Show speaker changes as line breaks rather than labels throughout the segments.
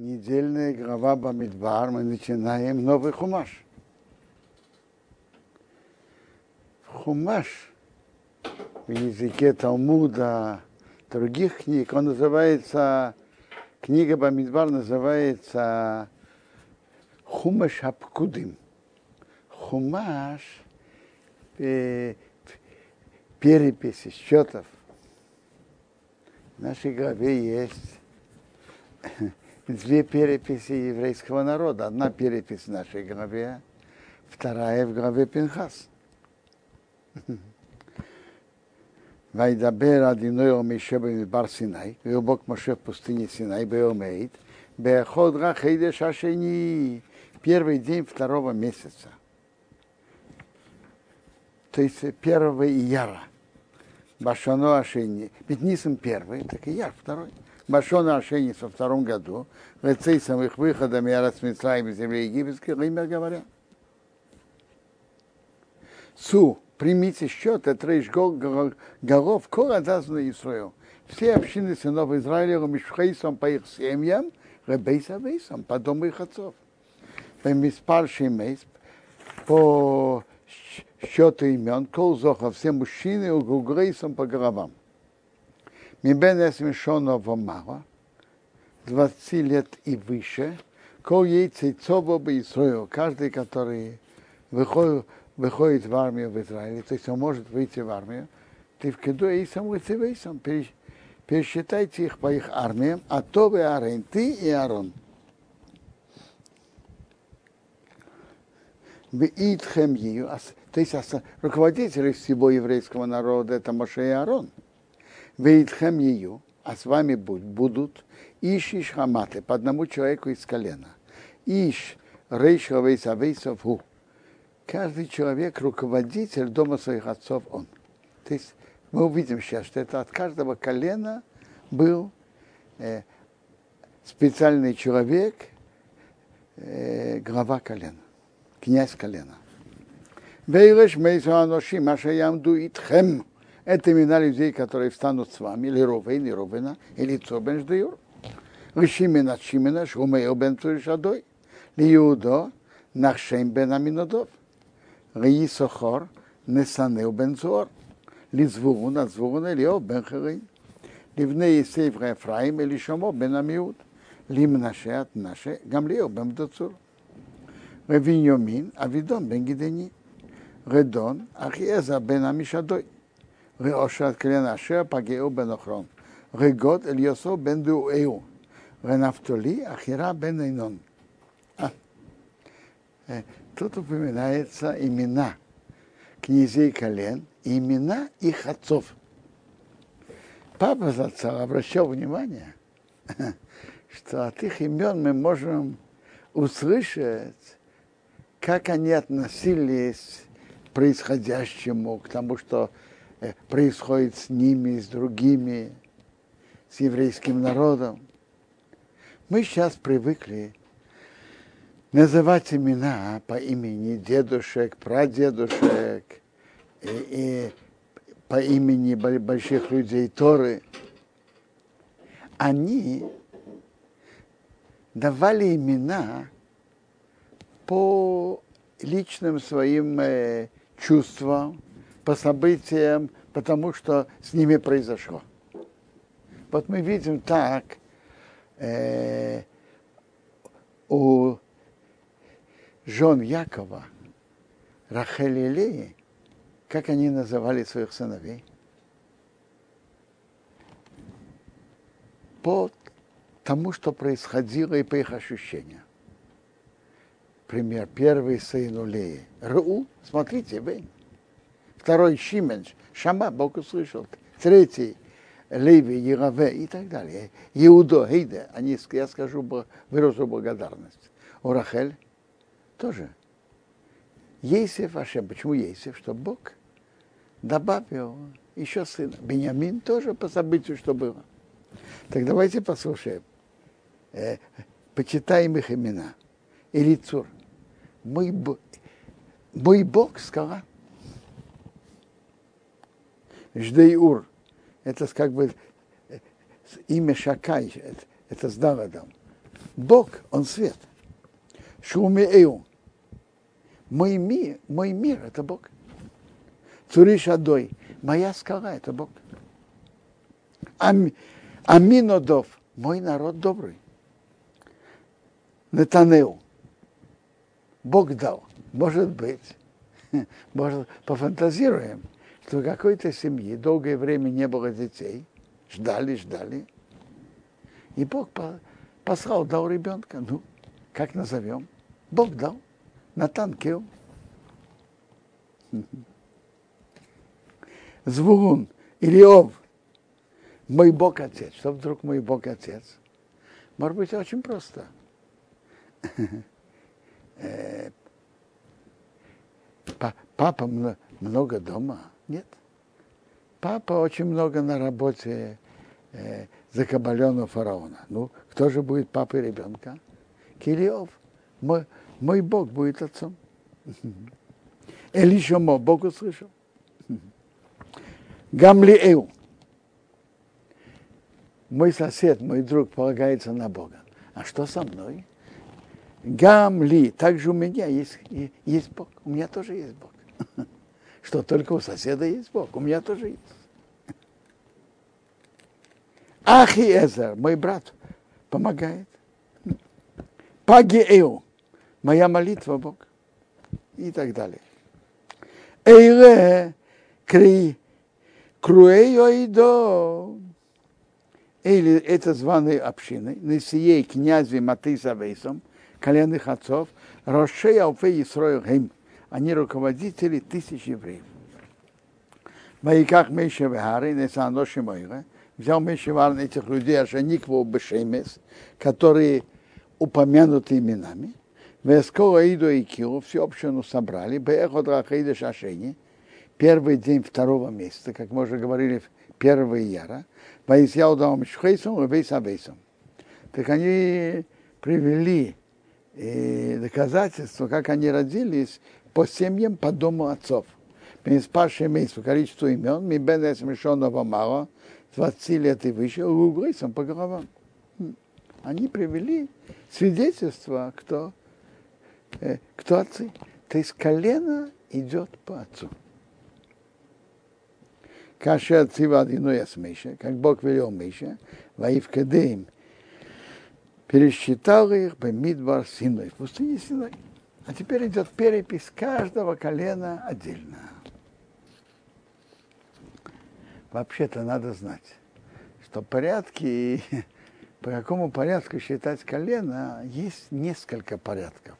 недельная глава Бамидбар, мы начинаем новый хумаш. Хумаш в языке Талмуда, других книг, он называется, книга Бамидбар называется Хумаш Апкудим. Хумаш э, переписи счетов. В нашей главе есть две переписи еврейского народа. Одна перепись в нашей главе, вторая в главе Пинхас. וידבר אדינוי אל משה במדבר סיני, ויהיו бог משה в пустыне Синай, ואומרת, בחודש חידש השני, первый день второго месяца. То есть первого ияра. Башано Ашени. Ведь Нисом первый, так и Яр второй. Башона Ашени во втором году. Рецейсом их выходом и Арасмитраем из земли египетской, имя говоря. Су, примите счет, это рейш голов, кора даздана Исраил. Все общины сынов Израиля, Мишхейсом по их семьям, Ребейса Вейсом, по дому их отцов. По Миспар Шимейс, по счету имен, кол зоха, все мужчины у Гугрейсом по головам. Мибен Эсмишона Вомара, 20 лет и выше, кол ей цейцово бы Исраил, каждый, который выходит, выходит в армию в Израиле, то есть он может выйти в армию, ты в кеду и сам сам пересчитайте их по их армиям, а то вы Арен, ты и Арон. То есть руководители всего еврейского народа, это Моше и Арон. Веитхем ее, а с вами будут Иш Иш Хаматы, по одному человеку из колена. Иш Рейш Равейс Авейсов Ху. Каждый человек руководитель дома своих отцов он. То есть мы увидим сейчас, что это от каждого колена был э, специальный человек, э, глава колена князь колена. Вейреш Мейзуаноши Машаямду Итхем. Это имена людей, которые встанут с вами, или Ровейн, и Ровена, или Цо бен Ждеюр. Лишимена Шимена, Шумео бен Туришадой, Лиудо, Нахшем бен Аминодов, Лиисохор, Несанео бен Зуор, Лизвуун, Азвуун, Элио бен Харин, Ливней Сейф или Элишомо бен Амиуд, Лимнаше от Наше, Гамлио бен Дацур. Виньомин, Авидон бен Гидени, Редон, Ахиеза бен Амишадой. עמישדוי, ראושת כלן אשר פגעו בן אוכרון, רגוד אליוסו בן דואהו, ונפתולי, אחירה бен Эйнон. Тут упоминается имена князей колен, имена их отцов. Папа Зацал обращал внимание, что от их имен мы можем услышать как они относились к происходящему, к тому, что э, происходит с ними, с другими, с еврейским народом. Мы сейчас привыкли называть имена по имени дедушек, прадедушек и, и по имени больших людей Торы. Они давали имена по личным своим э, чувствам, по событиям, потому что с ними произошло. Вот мы видим так э, у жен Якова, Рахель и Леи, как они называли своих сыновей? По тому, что происходило и по их ощущениям пример. Первый сын Улеи. Ру, смотрите, вы. Второй Шимен, Шама, Бог услышал. Третий Леви, Ярове и так далее. Иудо, Хейде, они, я скажу, выражу благодарность. У Рахель тоже. Есев Ашем. Почему Есев? Что Бог добавил еще сына. Бениамин тоже по событию, что было. Так давайте послушаем. Э, почитаем их имена. Илицур мой, мой Бог скала. Ждей-Ур, это как бы имя Шакай, это, это с Давидом. Бог, Он свет. Шумею. Мой мир, мой мир – это Бог. Цуриш Адой. Моя скала – это Бог. Ам, Аминодов. Мой народ добрый. Нетанеу. Бог дал. Может быть, может, пофантазируем, что какой-то семье долгое время не было детей, ждали, ждали, и Бог послал, дал ребенка. Ну, как назовем? Бог дал. Натан Кил. Звугун или Ов. Мой Бог Отец. Что вдруг мой Бог Отец? Может быть, очень просто. Э, папа много дома? Нет. Папа очень много на работе э, закабаленного фараона. Ну, кто же будет папой ребенка? Килиов. Мой, мой Бог будет отцом. Элишомо, Бог услышал. Гамлиэу. Мой сосед, мой друг полагается на Бога. А что со мной? Гамли, также у меня есть, есть Бог. У меня тоже есть Бог. Что только у соседа есть Бог, у меня тоже есть. Ахи Эзер, мой брат, помогает. Пагиэу, моя молитва Бог. И так далее. Эйре, кри, круэйо Или это званые общины, Несией князи Матыса Вейсом, коленных отцов, Рошея Алфей Исроил Хим, они руководители тысяч евреев. Маиках Мейша Вехары, Несано Шимойра, взял Мейша Варн этих людей, Ашаникву Бешемес, которые упомянуты именами, Вескола Иду и Килу, всю общину собрали, Беехот Рахаида Шашени, первый день второго месяца, как мы уже говорили, первого яра, Ваисьяу Даум Шхейсом и Вейсавейсом. Так они привели и доказательства, как они родились по семьям, по дому отцов. Спасшие месяц по количеству имен, ми бен смешенного мало, 20 лет и выше, углысом по головам. Они привели свидетельство, кто, э, кто отцы. То есть колено идет по отцу. Каша отцива одиной с Миша, как Бог велел Миша, воив кедеем, пересчитал их бы Мидбар Синой, в пустыне Синой. А теперь идет перепись каждого колена отдельно. Вообще-то надо знать, что порядки, по какому порядку считать колено, есть несколько порядков.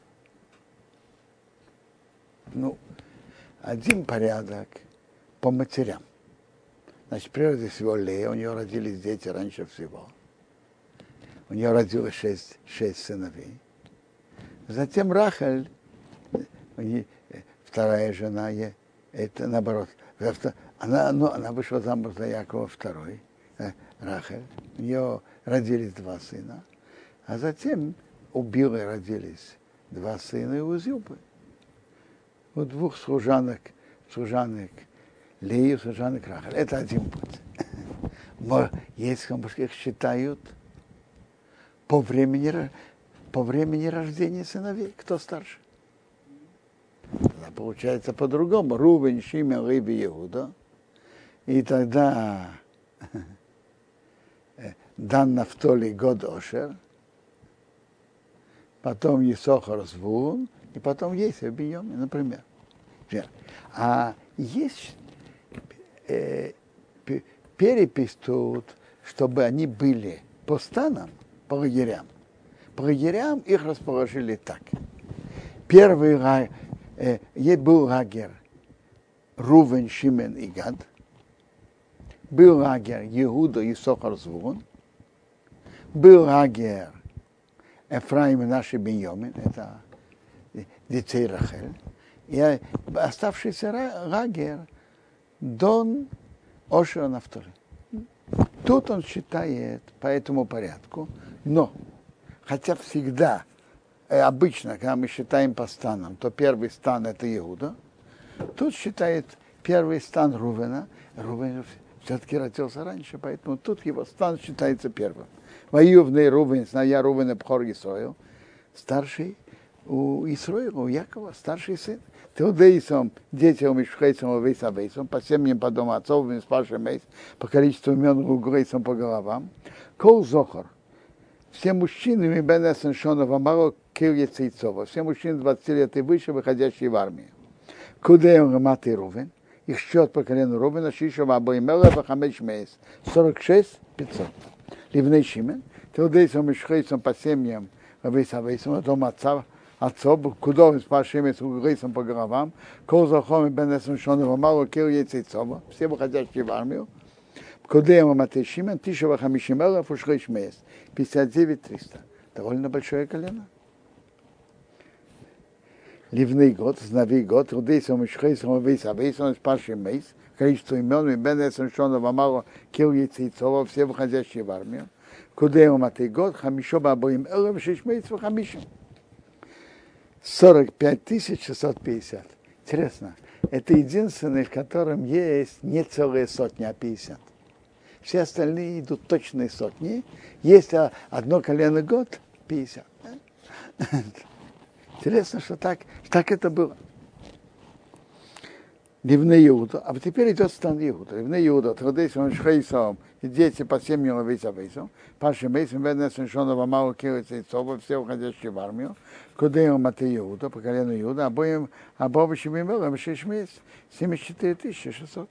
Ну, один порядок по матерям. Значит, прежде всего Лея, у нее родились дети раньше всего – у нее родилось шесть, шесть сыновей. Затем Рахаль, вторая жена, это наоборот, она, ну, она вышла замуж за Якова второй, э, Рахаль, у нее родились два сына, а затем у Билы родились два сына у Зюбы. У двух служанок, служанок Леи, служанок Рахаль. Это один путь. Есть, их считают по времени, по времени рождения сыновей. Кто старше? Тогда получается по-другому. Рубен, Шимен, Риби, Иуда. И тогда Дан Нафтоли год Ошер, потом Есохар Звун, и потом есть Бийоми, например. А есть э, перепись тут, чтобы они были по станам, по лагерям. По лагерям их расположили так. Первый э, был лагерь Рувен, Шимен и Гад. Был лагерь Иуда и Сохар Звон. Был лагерь Эфраим и наши Беньомин, это детей Рахель. И оставшийся лагерь Дон Ошера Нафтали. Тут он считает по этому порядку, но, хотя всегда, э, обычно, когда мы считаем по станам, то первый стан это Иуда, тут считает первый стан Рувена, Рувен все-таки родился раньше, поэтому тут его стан считается первым. Воювный Рубин, сная Рубин Бхор Исроил, старший у Исроила, у Якова, старший сын. Теодейсом, детям Ишхейсом, Вейсавейсом, по семьям по дому отцов, спаршим мейс, по количеству имен Гугрейсом по головам. Кол Зохар. Все мужчины, Бен Шонова, Маро, Кирья Цейцова. Все мужчины 20 лет и выше, выходящие в армию. Кудеем Рамат и Рувен. Их счет по колену Рубина, Шишева, Абоимела, Вахамеч Мейс. 46, 500. Ливней Шимен. Теодейсом Ишхейсом по семьям, Вейсавейсом, дом отца, отцов, куда с пашими с угрейсом по головам, кол захом и бен эсен шону вамалу кил яйцейцова, все выходящие в армию, куда ему матешимен, тишева хамишим элов ушрейш мейс, 59 300. Довольно большое колено. Ливный год, знави год, рудейсом ишхейсом вейс авейсом с пашим мейс, количество имен, и бен эсен шону вамалу кил яйцейцова, все выходящие в армию, куда ему матей год, хамишо бабоим элов шиш мейс хамишим. 45 650. Интересно, это единственный, в котором есть не целая сотня, а 50. Все остальные идут точные сотни. Есть одно колено год, 50. Интересно, что так, так это было. Ливне Иуда. А вот теперь идет стан Иуда. Ливне Иуда. Традейсом Шхейсом. И дети по семьям Вейса Вейсом. Паши Мейсом, Беднесен Шонова, Мау Килица и Цоба, все уходящие в армию. Куда им Мате Иуда, по колену Иуда. Обоим, обоим имелом Шиш Мейс. 74 600.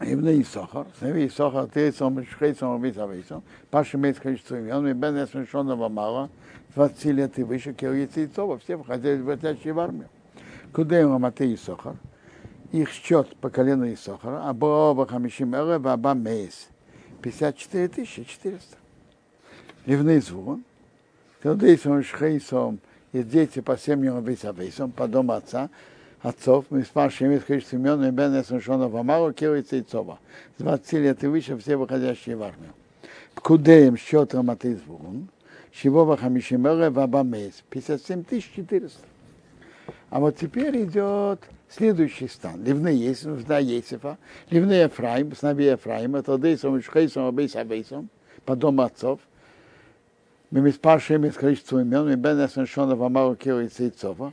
Ивне Исохар, Севи Исохар, Тейсом, Шхейсом, Вейса Вейсом. Паши Мейс количество имен. И Беднесен Шонова, Мау 20 лет и выше Килица и Цоба, все уходящие в армию. Куда им Мате Исохар. Их счет по колену Исохара, а Боба Хамишим Элев, Аба Мейс. 54 400. Ливный звон. Телдейсом Шхейсом и дети по семьям Вейсавейсом, по дому отца, отцов, из количества имен, и Бен Эсеншона Вамару, Килица и Цова. С 20 лет и выше все выходящие в армию. Кудеем счетом от Извун, Шивова Хамишимеле Вабамейс, 57 400. А вот теперь идет следующий стан. Ливны есть, нужда Есифа, ливны Ефраим, снаби Ефраима, Талдейсом, Шхейсом, Абейс Абейсом, по дому отцов. Из количества имен, и Бен Эсеншона Вамару Киру и Цейцова,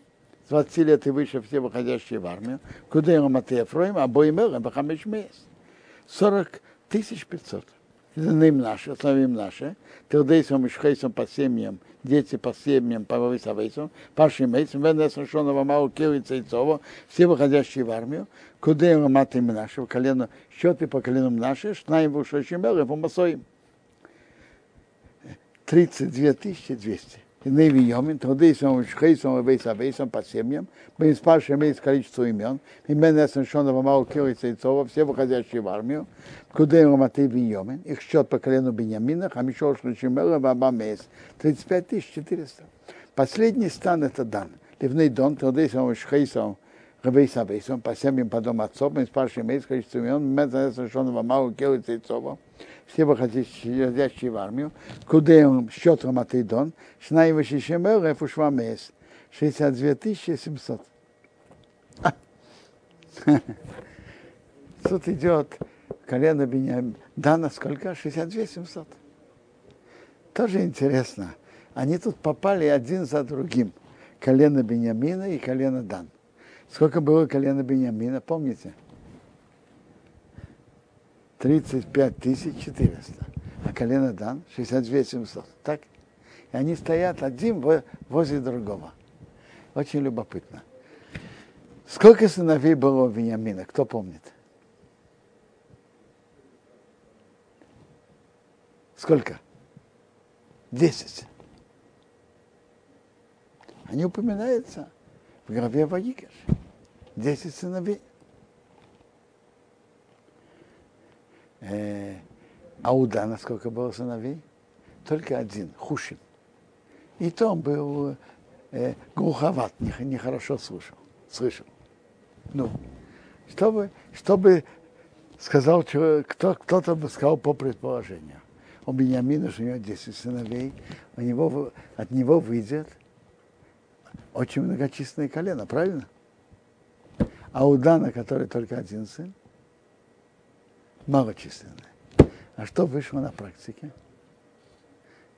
20 лет и выше все выходящие в армию, куда ему Матея а Боимелем, Бахамеш Мейс. 40 тысяч 500 им наши, основим наши, Телдейсом и Шхейсом по семьям, дети по семьям, по Вависавейсом, Паши Мейсом, Венесом, Шонова, Мау, Киви, Цейцова, все выходящие в армию, куда им маты наши, колено, счеты по коленам наши, Шнаим, Вушашим, Элев, Масоим. 32 200. Неви Йомин, Тодейсом, Шхейсом, Вейса, Вейсом, по семьям, спрашиваем есть количество имен, имен Эсен, Шонова, Мау, Киви, Цейцова, все выходящие в армию, куда им Матей Беньомин, их счет по колену Беньямина, Хамишо Шлучимела, Баба Мейс, 35 400. Последний стан это Дан. Ливный Дон, Тодейсом, Шхейсом, Рабейса Бейсом, по семьям по дому отцов, спрашиваем есть количество имен, имен Эсен, Шонова, Мау, Киви, Цейцова, все выходящие в армию, куда им счет Раматей Дон, Шнай Вашишемел, Эфушва Мейс, 62 700. Тут идет колено Беньямина. Дана сколько? 62 700. Тоже интересно. Они тут попали один за другим. Колено Беньямина и колено Дан. Сколько было колено Беньямина, помните? 35 400. А колено Дан 62 700. Так? И они стоят один возле другого. Очень любопытно. Сколько сыновей было у Вениамина? Кто помнит? Сколько? Десять. Они упоминаются в главе Ваикаш. Десять сыновей. Э, а у Дана сколько было сыновей? Только один, Хушин. И то он был э, глуховат, нехорошо не слушал, слышал. Ну, чтобы, чтобы сказал, кто, кто-то бы сказал по предположению. У Бениамина, что у него 10 сыновей, у него, от него выйдет очень многочисленное колено, правильно? А у Дана, который только один сын, малочисленные. А что вышло на практике?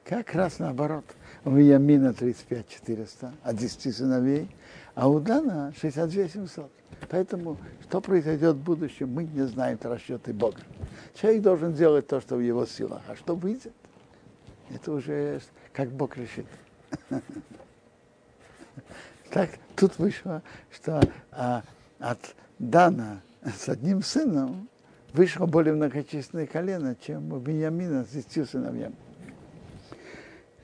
Как раз наоборот. У Ямина 35 400 от 10 сыновей, а у Дана 62 700. Поэтому что произойдет в будущем, мы не знаем расчеты Бога. Человек должен делать то, что в его силах. А что выйдет, это уже как Бог решит. Так, тут вышло, что а, от Дана с одним сыном вышло более многочисленное колено, чем у Беньямина с десятью сыновьями.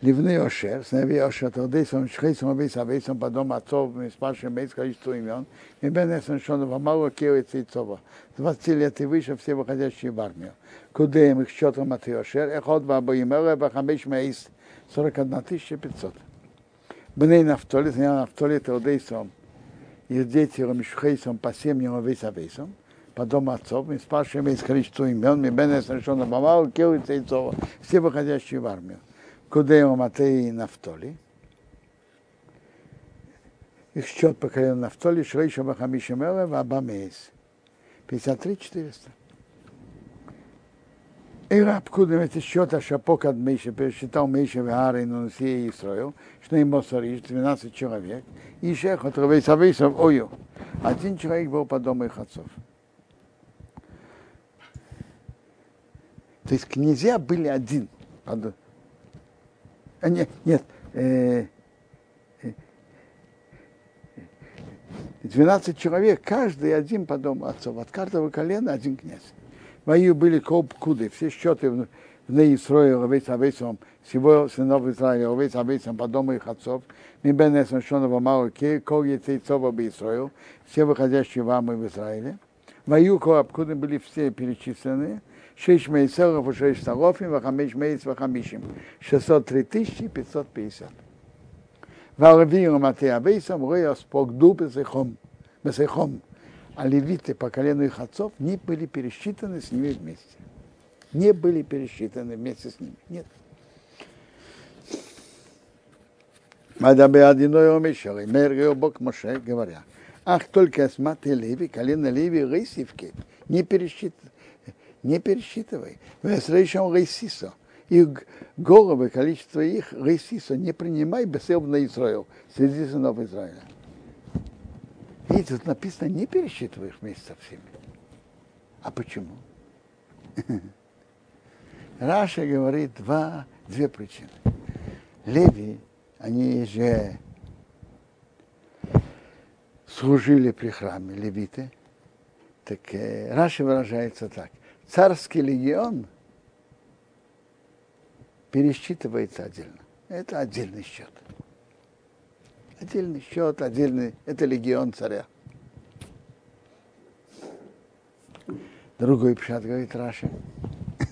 Ливны Ошер, сыновей Ошер, Талдейсом, Шхейсом, Обейсом, Обейсом, потом отцов, спаршим, Мейс, количество имен, и Бенесом, Шонова, Мало, Кева и Цейцова. 20 лет и выше все выходящие в армию. Кудеем их счетом от Йошер, Эхот, Баба Имела, Бахамеш, Мейс, 41 500. Бней Нафтоли, сыновей Нафтоли, Талдейсом, их дети, Ромишхейсом, по семьям, Обейс, Обейсом по дому отцов, мы спрашиваем из количества имен, мы бен решенного Мамау, Кео и Цейцова, все выходящие в армию. Кудео Матей и Нафтоли. Их счет по колену Нафтоли, Шрейша Бахамиша Меле, Абамейс. 53 400. И раб кудем это счет, а шапок от Мейша, пересчитал Мейша Вегара и Нунсия и Исраил, что им Мосариш, 12 человек, и шех от Равейс Авейсов Ою. Один человек был по дому их отцов. То есть князья были один. А, нет, нет э, 12 человек, каждый один по дому отцов, от каждого колена один князь. Мои были коп куды, все счеты в, Неисроил, овец овецом, всего сынов Израиля, овец овецом по дому их отцов, ми бен эсмешонова мало кол яйцова бы Исроил, все выходящие в Амы в Израиле. Мои коп куды были все перечислены, шесть мейцеров и шесть старофим, вахамеш мейц вахамишим, 603 550. והלווים ומטה אבייסם רואה спогду бесехом, бесехом. А левиты по колену их отцов не были пересчитаны с ними вместе. Не были пересчитаны вместе с ними. Нет. Мадабе одиной омешал, мэр Бог Моше, говоря, ах, только смотри Леви, колено Леви, Рейсивки, не пересчитаны, не пересчитывай. Весрейшем Рейсисо и головы, количество их, Рейсиса, не принимай бесел на Израил, среди сынов Израиля. Видите, тут написано, не пересчитывай их вместе со всеми. А почему? Раша говорит два, две причины. Леви, они же служили при храме, левиты. Так э, Раша выражается так. Царский легион – пересчитывается отдельно. Это отдельный счет. Отдельный счет, отдельный, это легион царя. Другой пшат говорит Раши.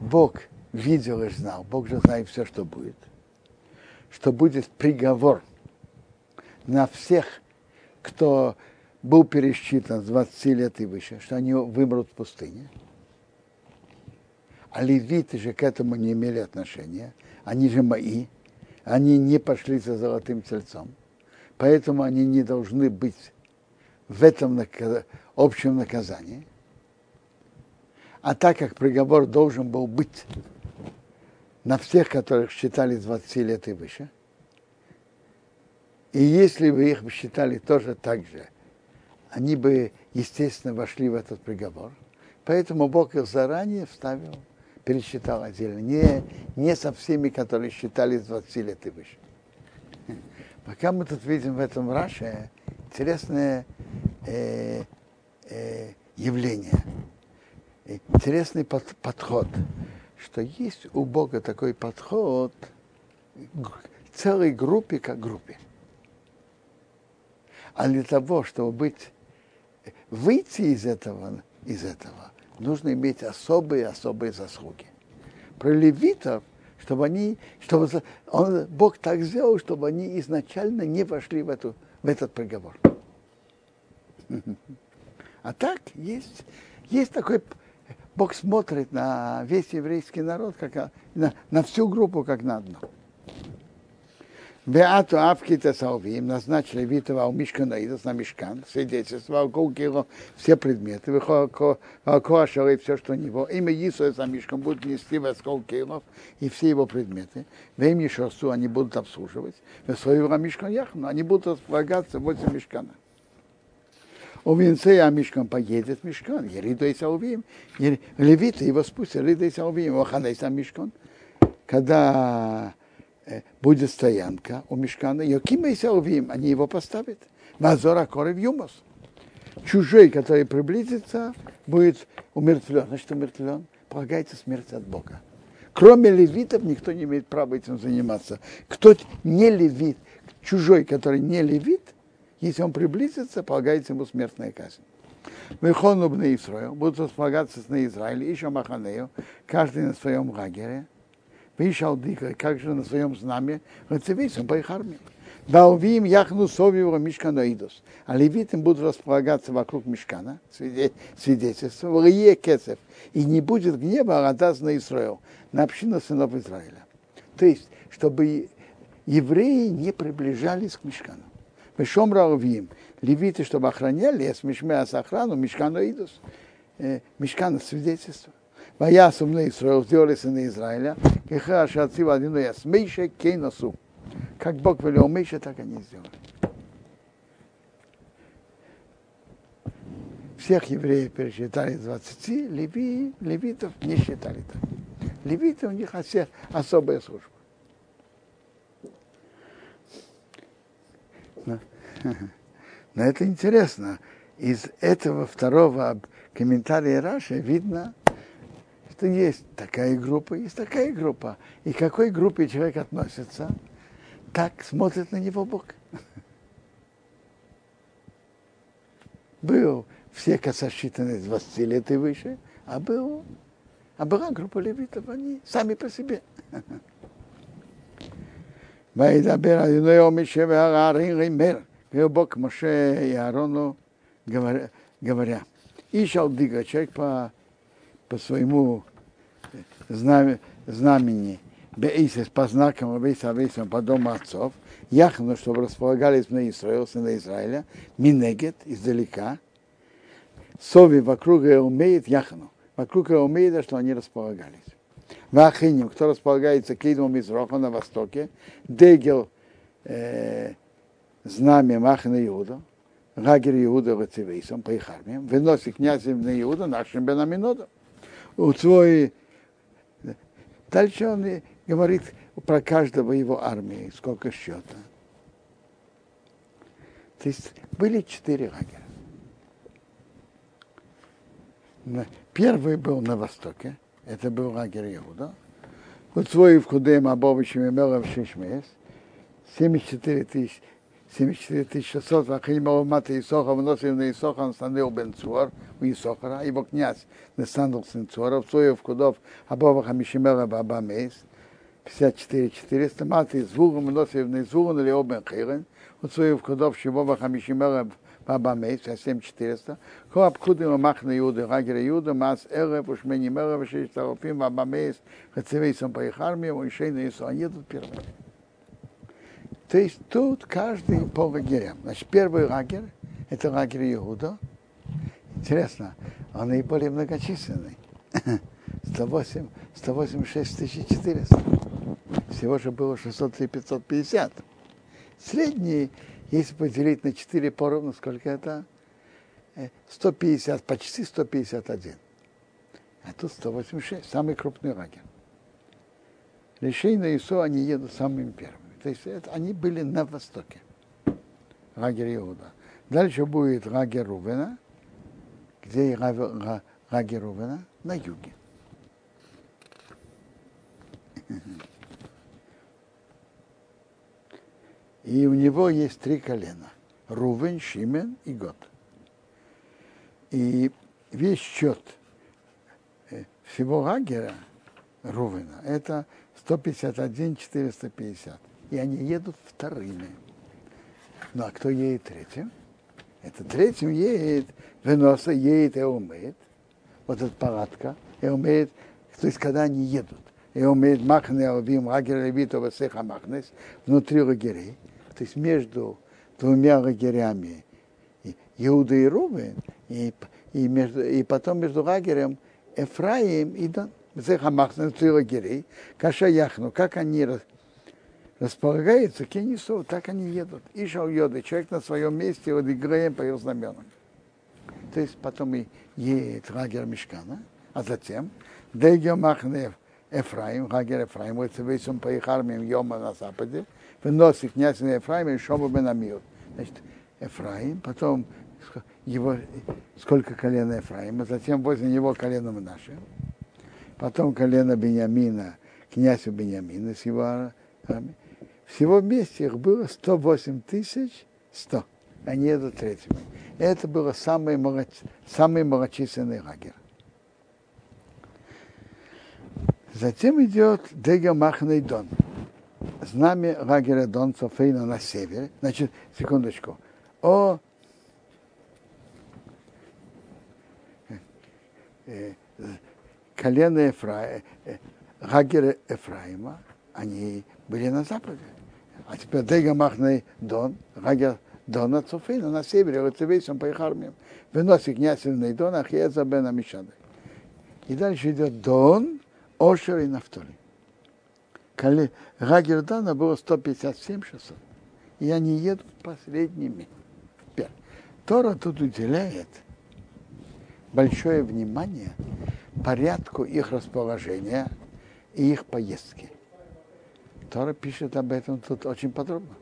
Бог видел и знал, Бог же знает все, что будет. Что будет приговор на всех, кто был пересчитан с 20 лет и выше, что они вымрут в пустыне. А левиты же к этому не имели отношения. Они же мои. Они не пошли за золотым тельцом. Поэтому они не должны быть в этом наказ... общем наказании. А так как приговор должен был быть на всех, которых считали 20 лет и выше, и если бы их считали тоже так же, они бы, естественно, вошли в этот приговор. Поэтому Бог их заранее вставил пересчитал отдельно, не, не со всеми, которые считали с 20 лет и выше. Пока мы тут видим в этом Раше интересное э, э, явление, интересный под, подход, что есть у Бога такой подход к целой группе как группе. А для того, чтобы быть, выйти из этого, из этого, нужно иметь особые-особые заслуги. Про левитов, чтобы они, чтобы он, Бог так сделал, чтобы они изначально не вошли в, эту, в этот приговор. А так есть, есть такой, Бог смотрит на весь еврейский народ, как на, на всю группу, как на одну. Беату Авкита Салвим назначили Витова у Мишканаидас на Мишкан, свидетельство, Алкоукило, все предметы, Алкоашалы, все, что у него. Имя Исуя за Мишкан будут нести в Асколкилов и все его предметы. Во имя Шосу они будут обслуживать. В свою Мишкан Яхну они будут располагаться возле Мишкана. У Винцея Мишкан поедет Мишкан, Ериду и Салвим, Левиты его спустят, Ериду и Салвим, Оханайса Мишкан. Когда будет стоянка у Мешкана, Йокима и Саувим, они его поставят. Мазора Корев Юмос. Чужой, который приблизится, будет умертвлен. Значит, умертвлен, полагается смерть от Бога. Кроме левитов никто не имеет права этим заниматься. Кто не левит, чужой, который не левит, если он приблизится, полагается ему смертная казнь. Выхону на Исраил, будут располагаться на Израиле, еще Маханею, каждый на своем лагере – Вышел дыха, как же на своем знаме, Рацевейсом по их армии. Далвим яхну совива мишканоидос. А левиты будут располагаться вокруг мишкана, свидетельство, в кесев. И не будет гнева Арадаз на Израил, на общину сынов Израиля. То есть, чтобы евреи не приближались к мишкану. Мешом Раувим, левиты, чтобы охраняли, я смешмея с охрану, мишканоидос. Мишкана свидетельство. Ваясу на Израил, сделали сыны Израиля, кеха шацива один яс, Мейше кейнасу. Как Бог велел Мейше, так они сделали. Всех евреев пересчитали 20, леви, левитов не считали так. Левиты у них особая служба. Но это интересно. Из этого второго комментария Раши видно, что есть такая группа, есть такая группа. И к какой группе человек относится, так смотрит на него Бог. Был все сосчитаны с 20 лет и выше, а, был, а была группа левитов, они сами по себе. וידבר על יום משה והערים רימר, Бог Моше и Аарону говоря, Иш Алдига, человек по, по своему знамени, Бейсис по знакам Бейса Бейсам по дому отцов, Яхну, чтобы располагались на Израиле, сына Израиля, Минегет, издалека, Сови вокруг умеет Яхну, вокруг умеет, что они располагались. Вахиним, кто располагается Кейдом из Роха на востоке, Дегел, э, знамя Махна Иуда, Гагер Иуда Вацивейсом, армиям, выносит князем на Иуда нашим Бенаминодом. У свой Дальше он говорит про каждого его армии, сколько счета. То есть были четыре лагеря. Первый был на востоке, это был лагерь Иуда. Вот свой в Худем, Абовичем и Мелов Шишмес, 74 тысяч 74 600, Вахимова Мата Исоха, вносил на Исоха, он Бен Цуар, у Исохара, его князь Несандл сын Цуара, Цоев Кудов, Абова Хамишимера Баба Мейс, 54 400, Мата Извугу, вносил на Извугу, на Лео Бен Хирен, у Цоев Кудов, Шибова Хамишимера Баба Мейс, 7 400, Коап Кудим, Махна Иуда, Гагера Иуда, Мас Эрев, Ушмени Мерев, Шесть Тарофим, Баба Мейс, Хацевейсом по их армии, у Ишейна Исо, они едут первые. То есть тут каждый по лагерям. Значит, первый лагерь – это лагерь Иуда. Интересно, он наиболее многочисленный. 108, 186 400. Всего же было 603 550. Средний, если поделить на 4 поровну, сколько это? 150, почти 151. А тут 186, самый крупный лагерь. Решение Исо они едут самыми первыми. То есть это, они были на востоке, лагерь Иуда. Дальше будет лагерь Рувена, где лагерь Рувена на юге. И у него есть три колена. Рувен, Шимен и Год. И весь счет э, всего лагеря Рувена это 151 450 и они едут вторыми. Ну а кто едет третьим? Это третьим едет Веноса, едет и умеет. Вот эта палатка, и умеет, то есть когда они едут. и умеет махне алвим, лагерь левита васеха махнес, внутри лагерей, то есть между двумя лагерями Иуда и Рувен, и, и, между, и потом между лагерем Эфраим и Дон. Зеха махнес, внутри лагерей, каша яхну, как они располагаются, кенису, так они едут. И йоды, человек на своем месте, вот играем по его знаменам. То есть потом и едет лагерь Мешкана, а затем Дегио Махнев Эфраим, лагерь Эфраим, вот весь он по их армиям Йома на западе, выносит князь на Эфраим и Шоба Бенамил. Значит, Эфраим, потом его, сколько колена Ефраима, затем возле него колено наше, потом колено Бениамина, князю Бениамина с его армией. Всего вместе их было 108 тысяч 100. Они едут третьими. Это было самый, малоч... самый малочисленный лагерь. Затем идет Дега Махный Дон. Знамя лагеря Дон Софейна на севере. Значит, секундочку. О э, колено Ефраима, э, лагеря Ефраима, они были на западе. А теперь Дега Махный Дон, лагерь Дона Цуфина на севере, весь он по их армиям. Выносит князь Дон, Ахиеза бен Амишады. И дальше идет Дон, Ошер и Нафтоли. Лагерь Дона было 157 600. И они едут последними. Тора тут уделяет большое внимание порядку их расположения и их поездки. Тора пишет об этом тут очень подробно.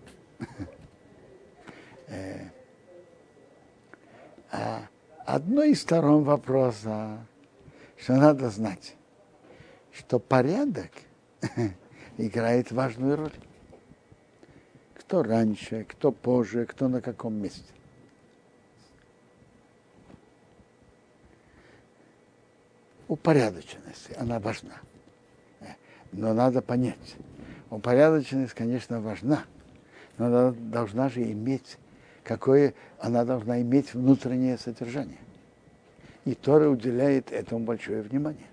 А одной из сторон вопроса, что надо знать, что порядок играет важную роль. Кто раньше, кто позже, кто на каком месте. Упорядоченность, она важна. Но надо понять, упорядоченность, конечно, важна, но она должна же иметь какое она должна иметь внутреннее содержание. И Тора уделяет этому большое внимание.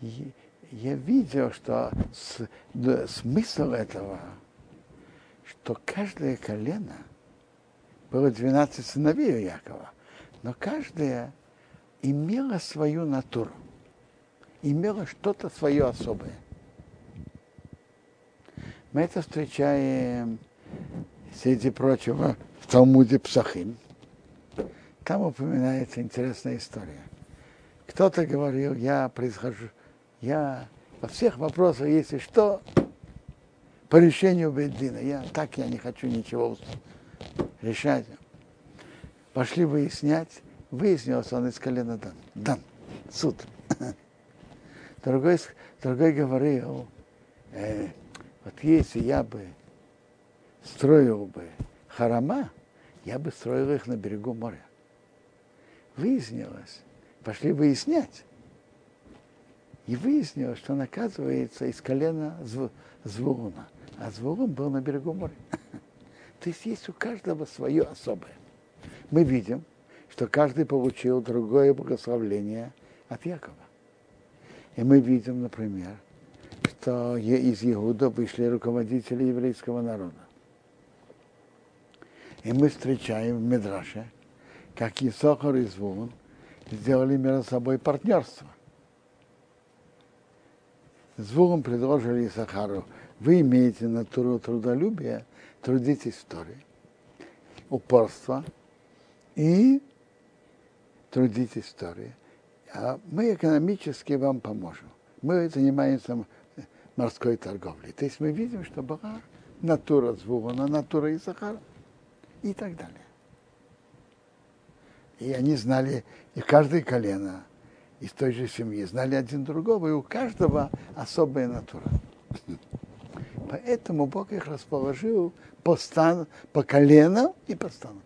И я видел, что с, да, смысл этого, что каждое колено было 12 сыновей у Якова, но каждое имело свою натуру, имело что-то свое особое – мы это встречаем, среди прочего, в Талмуде Псахим. Там упоминается интересная история. Кто-то говорил, я происхожу, я во всех вопросах, если что, по решению Беддина. Я так я не хочу ничего решать. Пошли выяснять. Выяснилось, он из колена Дан. Дан. Суд. Другой, другой говорил, э, вот если я бы строил бы харама, я бы строил их на берегу моря. Выяснилось, пошли выяснять. И выяснилось, что он оказывается из колена Звуна. А Звулун был на берегу моря. То есть есть у каждого свое особое. Мы видим, что каждый получил другое благословление от Якова. И мы видим, например, что из Иуда вышли руководители еврейского народа. И мы встречаем в Медраше, как Исохар и Звун сделали между собой партнерство. Звуном предложили Исахару, вы имеете натуру трудолюбия, трудитесь в Торе, упорство и трудитесь в Торе. А мы экономически вам поможем. Мы занимаемся морской торговли. То есть мы видим, что была натура Звугана, натура Исахара и так далее. И они знали, и каждое колено из той же семьи знали один другого, и у каждого особая натура. Поэтому Бог их расположил по, стан, по коленам и по стану.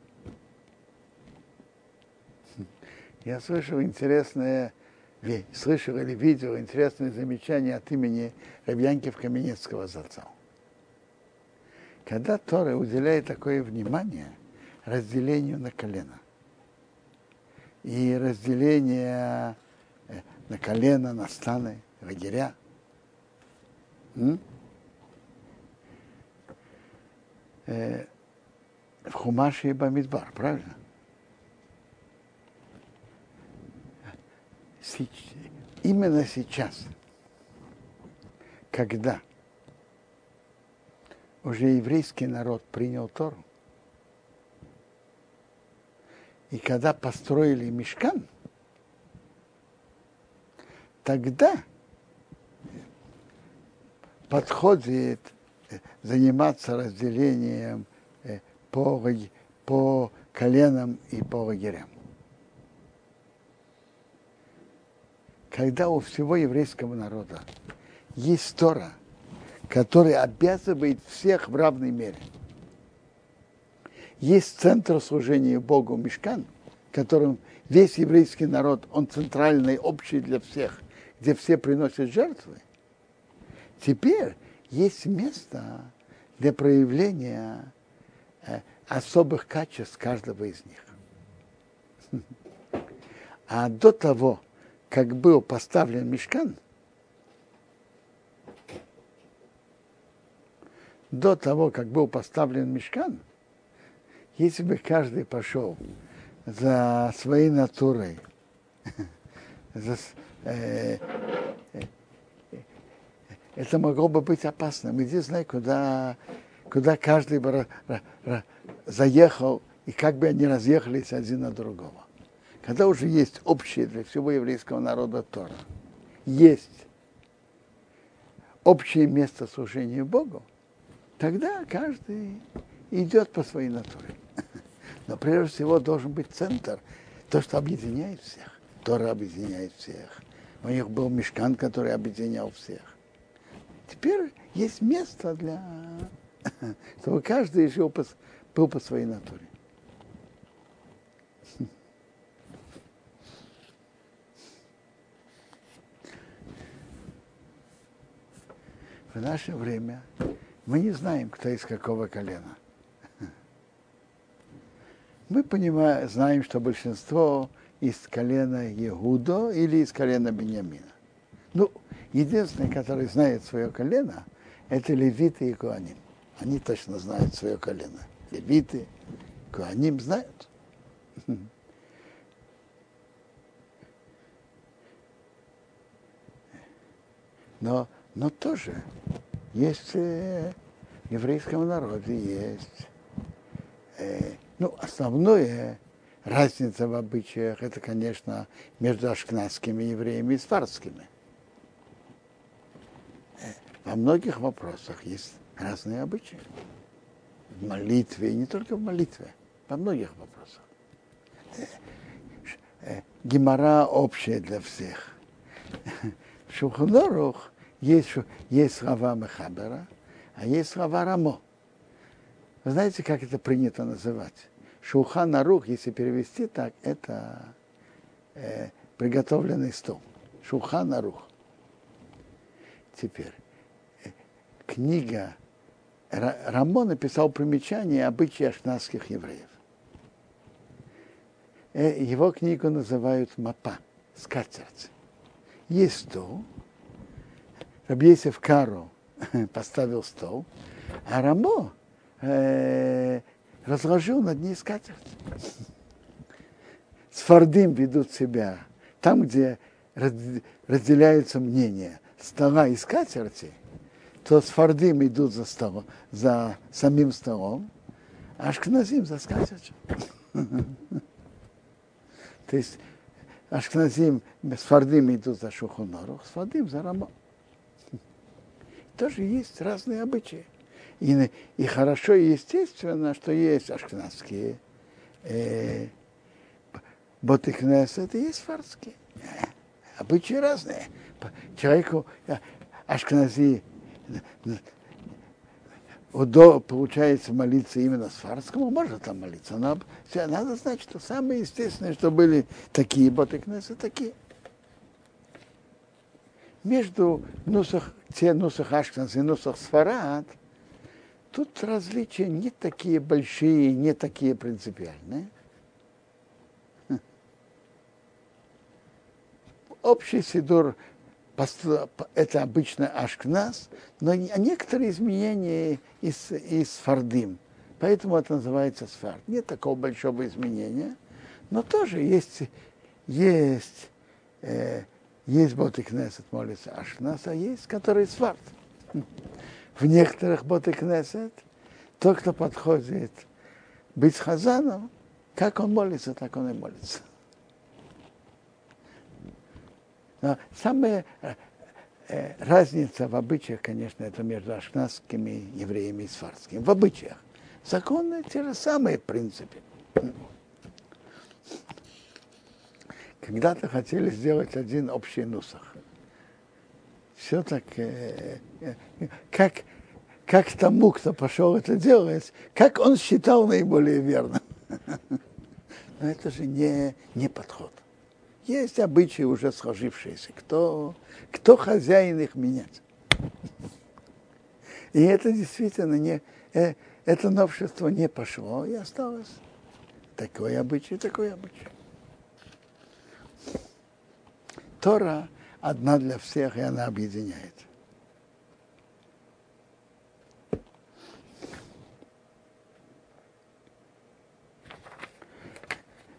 Я слышал интересное слышал или видел интересное замечание от имени Рабьянкив Каменецкого Зацал. Когда Тора уделяет такое внимание разделению на колено и разделение э, на колено, на станы, лагеря. Э, в Хумаше и Бамидбар, правильно? Именно сейчас, когда уже еврейский народ принял Тору, и когда построили мешкан, тогда подходит заниматься разделением э, по, по коленам и по лагерям. Когда у всего еврейского народа есть Тора, который обязывает всех в равной мере. Есть центр служения Богу Мешкан, которым весь еврейский народ, он центральный, общий для всех, где все приносят жертвы. Теперь есть место для проявления э, особых качеств каждого из них. А до того, как был поставлен мешкан, до того, как был поставлен мешкан, если бы каждый пошел за своей натурой, за, э, э, это могло бы быть опасно. Мы здесь знаем, куда, куда каждый бы заехал, и как бы они разъехались один на другого. Когда уже есть общее для всего еврейского народа Тора, есть общее место служения Богу, тогда каждый идет по своей натуре. Но прежде всего должен быть центр, то, что объединяет всех. Тора объединяет всех. У них был мешкан, который объединял всех. Теперь есть место для чтобы каждый жил по, был по своей натуре. В наше время мы не знаем, кто из какого колена. Мы понимаем, знаем, что большинство из колена Егудо или из колена Бениамина. Ну, единственный, который знает свое колено, это левиты и куаним. Они точно знают свое колено. Левиты, куаним знают. Но, но тоже есть э, в еврейском народе есть. Э, ну, основное разница в обычаях, это, конечно, между ашкнадскими евреями и сварскими. Э, во многих вопросах есть разные обычаи. В молитве, и не только в молитве, во многих вопросах. Э, гемора общая для всех. Шуханорух есть, есть слова Мехабера, а есть слова Рамо. Вы знаете, как это принято называть? Шухан рух, если перевести так, это э, приготовленный стол. Шухан рух. Теперь, э, книга Рамо написал примечание обычаи ашнадских евреев. Э, его книгу называют Мапа, скатерть. Есть стол, Рабьесев Каро поставил стол, а Рамо э, разложил над ней скатерть. Сфардим ведут себя там, где разделяются мнения стола и скатерти, то сфардим идут за столом, за самим столом, а ашкназим за скатертью. То есть ашкназим, сфардим идут за шухунорух, сфардим за рамо. Тоже есть разные обычаи. И, и хорошо и естественно, что есть ашкнадские э, ботыкнесет и есть фарские. Э, обычаи разные. Человеку э, ашкнази удо, получается молиться именно с фарскому, может там молиться, но надо знать, что самое естественное, что были такие ботыкнесы, такие. Между нусах, те нусах Ашкназ и нусах Сфарад – тут различия не такие большие, не такие принципиальные. общий сидур это обычно ашкназ, но некоторые изменения из, из фардим. Поэтому это называется сфард. Нет такого большого изменения, но тоже есть, есть, э, есть ботикнесет молится ашкназ, а есть, который сфард. В некоторых ботикнесет тот, кто подходит быть хазаном, как он молится, так он и молится. Но самая э, э, разница в обычаях, конечно, это между ашкназскими евреями и сфарскими. В обычаях. Законы те же самые, в принципе. Когда-то хотели сделать один общий нусах. Все так, э, э, как, как тому, кто пошел это делать, как он считал наиболее верным. Но это же не, не подход. Есть обычаи уже сложившиеся. Кто, кто хозяин их менять? И это действительно не, э, это новшество не пошло и осталось. Такой обычай, такой обычай. Тора одна для всех, и она объединяет.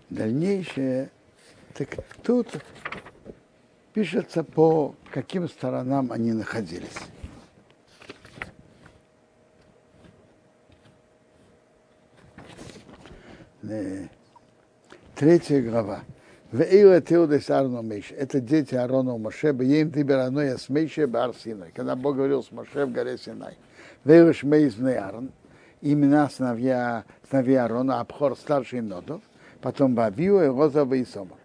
Дальнейшее так тут пишется по каким сторонам они находились. Э, третья глава. Это дети Аарона и Моше, им ты бераноя смейше бар Синай, когда Бог говорил с Моше в горе Синай. Вейлыш мейз Аарон, имена сыновья, сыновья Аарона, Абхор старший Нодов, потом Вавио и Розова и Сома.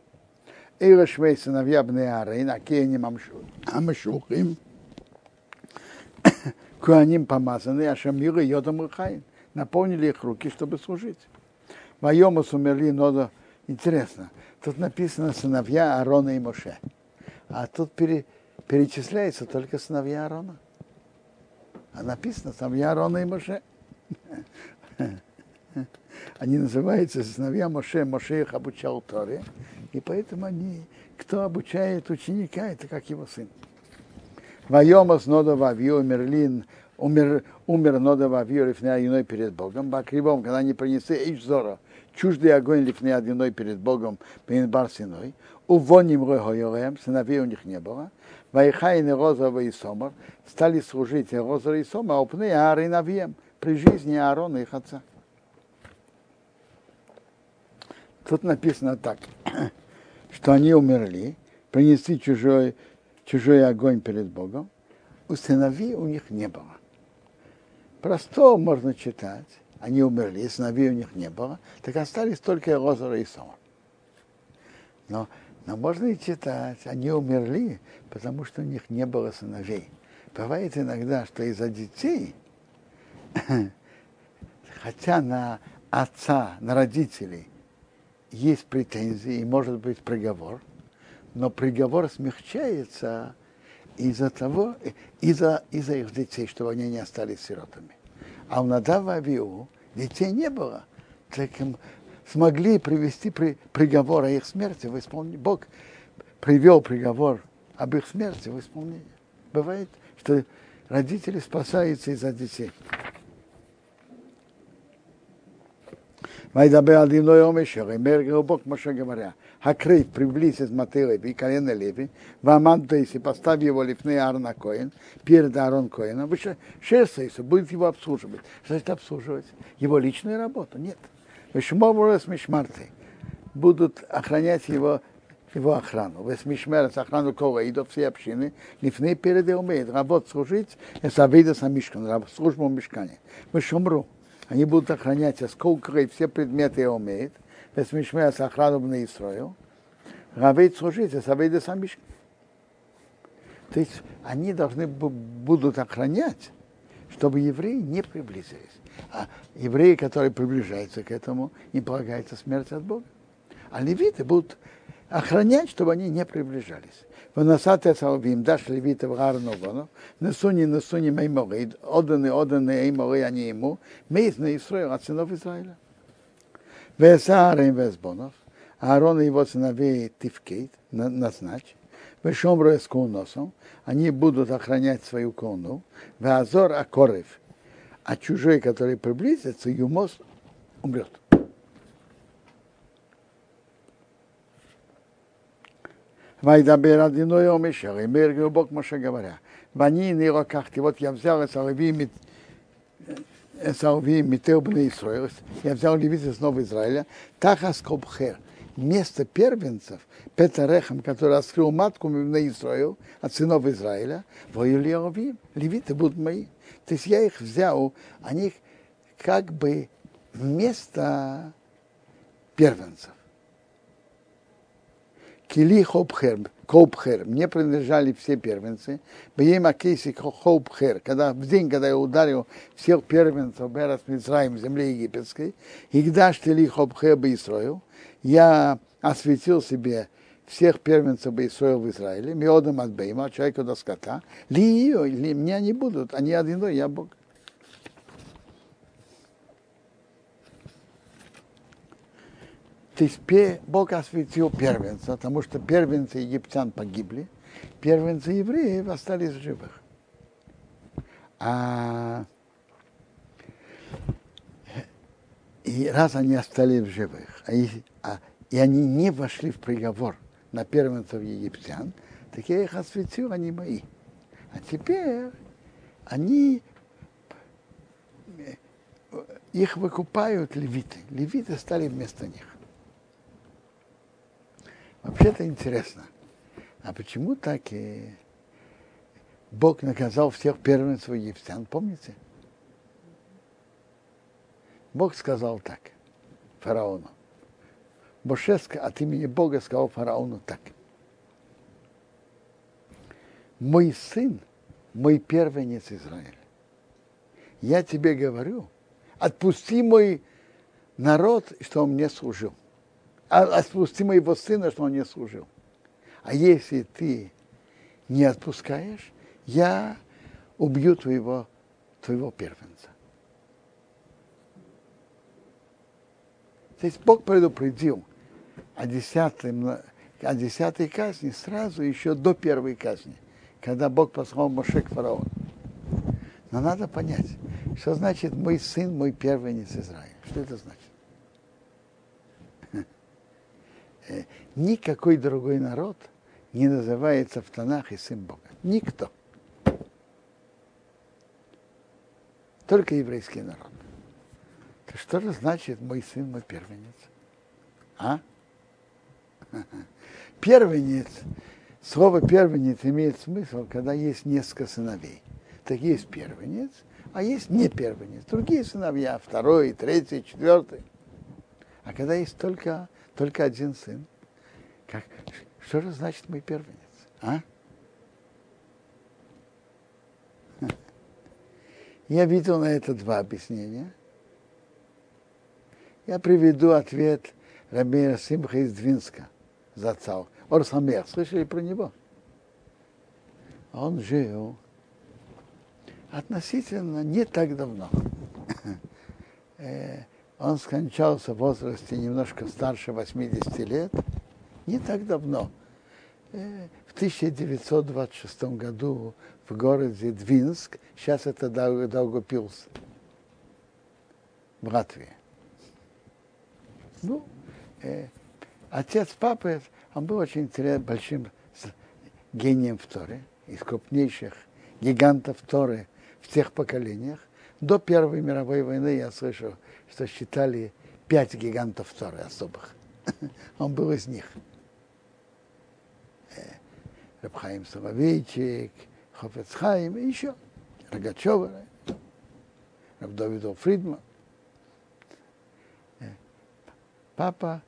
Эйлыш мейз сыновья Бне Аарон, Акеяни Амашухим, Куаним помазаны, Ашамир и Йодам Рухаин. Наполнили их руки, чтобы служить. Моему сумерли Нодов, интересно – тут написано сыновья Аарона и Моше, а тут пере, перечисляется только сыновья Аарона. А написано сыновья Аарона и Моше. Они называются сыновья Моше, Моше их обучал Торе, и поэтому они, кто обучает ученика, это как его сын. Вайомас нода вавью Мерлин, умер, умер нода вавью лифнея юной перед Богом, бакривом, когда они принесли Эйчзора, чуждый огонь лифнея юной перед Богом, перед Барсиной, увоним ройхойлем, сыновей у них не было, Вайхайн и Розова и Сомар стали служить Розова и Сомар, а упны Аар и Навием при жизни Аарона и их отца. Тут написано так что они умерли, принесли чужой, чужой огонь перед Богом, у сыновей у них не было. Просто можно читать, они умерли, сыновей у них не было, так остались только Розора и Сома. Но, но можно и читать, они умерли, потому что у них не было сыновей. Бывает иногда, что из-за детей, хотя на отца, на родителей есть претензии и может быть приговор, но приговор смягчается из-за того, из-за, из-за их детей, чтобы они не остались сиротами. А у Надава Авиу детей не было. Так им смогли привести при, приговор о их смерти в исполнение. Бог привел приговор об их смерти в исполнение. Бывает, что родители спасаются из-за детей. Вайдабе Алдиной Омешер, и Мергел Бог Моше говоря, Хакрейв приблизь из Леви, колено Леви, Ваман Тейси, поставь его лифны Арна Коин, перед Арон Коином, Шерсейса будет его обслуживать. Что значит обслуживать? Его личную работу? Нет. Вишмовурес Мишмарты будут охранять его его охрану. Весмишмерец охрану кого идут все общины, лифны перед и умеет работать, служить, это авида самишкан, службу в мешкане. Вы шумру они будут охранять сколько и все предметы умеет, Весмишмея с охрану на Исраил, Равейт служить, а Савейда Самиш. То есть они должны будут охранять, чтобы евреи не приблизились. А евреи, которые приближаются к этому, им полагается смерть от Бога. А левиты будут охранять, чтобы они не приближались. Выносаты салвим, дашь левитов гарнованов, несуни, несуни мейморид, отданы, отданы эйморы, они ему, мейс на Исраил от сынов Израиля. Весаарим весбонов, Аарон и его сыновей Тивкейт, назначь, Вешомро с носом, они будут охранять свою колну, Вазор Акорев, а чужой, который приблизится, Юмос умрет. Вайдабер одиной омишер, и Бог Моше говоря. Вани не локахти, вот я взял из Алви Эсауви Митеу Бне Исраил, я взял левиты снова Израиля, Тахас Кобхер, место первенцев, Петерехам, который раскрыл матку на Израил, от сынов Израиля, воюли левиты будут мои. То есть я их взял, они как бы вместо первенцев. Кили Хопхер, Копхер, мне принадлежали все первенцы. Бьема Кейси Хопхер, когда в день, когда я ударил всех первенцев Берас Мицраим, земле египетской, и когда Тели Хопхер бы Исроил, я осветил себе всех первенцев Исроил в Израиле, Миодом от Бейма, человека до скота, ли ее, ли меня не будут, они одиной, я Бог. Есть Бог осветил первенца, потому что первенцы египтян погибли, первенцы евреев остались в живых. А и раз они остались в живых, а и, а, и они не вошли в приговор на первенцев египтян, так я их осветил, они мои. А теперь они их выкупают левиты. Левиты стали вместо них. Вообще-то интересно. А почему так и Бог наказал всех первенцев египтян, помните? Бог сказал так фараону. Бошеска от имени Бога сказал фараону так. Мой сын, мой первенец Израиль. Я тебе говорю, отпусти мой народ, что он мне служил отпусти моего сына, что он не служил. А если ты не отпускаешь, я убью твоего, твоего первенца. То есть Бог предупредил о десятой, о десятой казни сразу еще до первой казни, когда Бог послал Моше к. Но надо понять, что значит мой сын, мой первенец Израиля. Что это значит? Э, никакой другой народ не называется в Танах и сын Бога. Никто. Только еврейский народ. То что же значит мой сын, мой первенец? А? Первенец, слово первенец имеет смысл, когда есть несколько сыновей. Так есть первенец, а есть не первенец. Другие сыновья, второй, третий, четвертый. А когда есть только только один сын. Как, что же значит мой первенец? А? Я видел на это два объяснения. Я приведу ответ Рабира Симха из Двинска, Зацал. Орсамех, слышали про него? Он жил относительно не так давно. Он скончался в возрасте немножко старше 80 лет, не так давно. Э, в 1926 году в городе Двинск, сейчас это Долгопилс, в Латвии. Ну, э, отец папы, он был очень большим гением в Торе, из крупнейших гигантов Торы в тех поколениях. До Первой мировой войны я слышал, что считали пять гигантов Торы особых. Он был из них. Э, Рабхаим Соловейчик, Хофецхайм и еще. Рогачева, Рабдовидов Фридман. Э, папа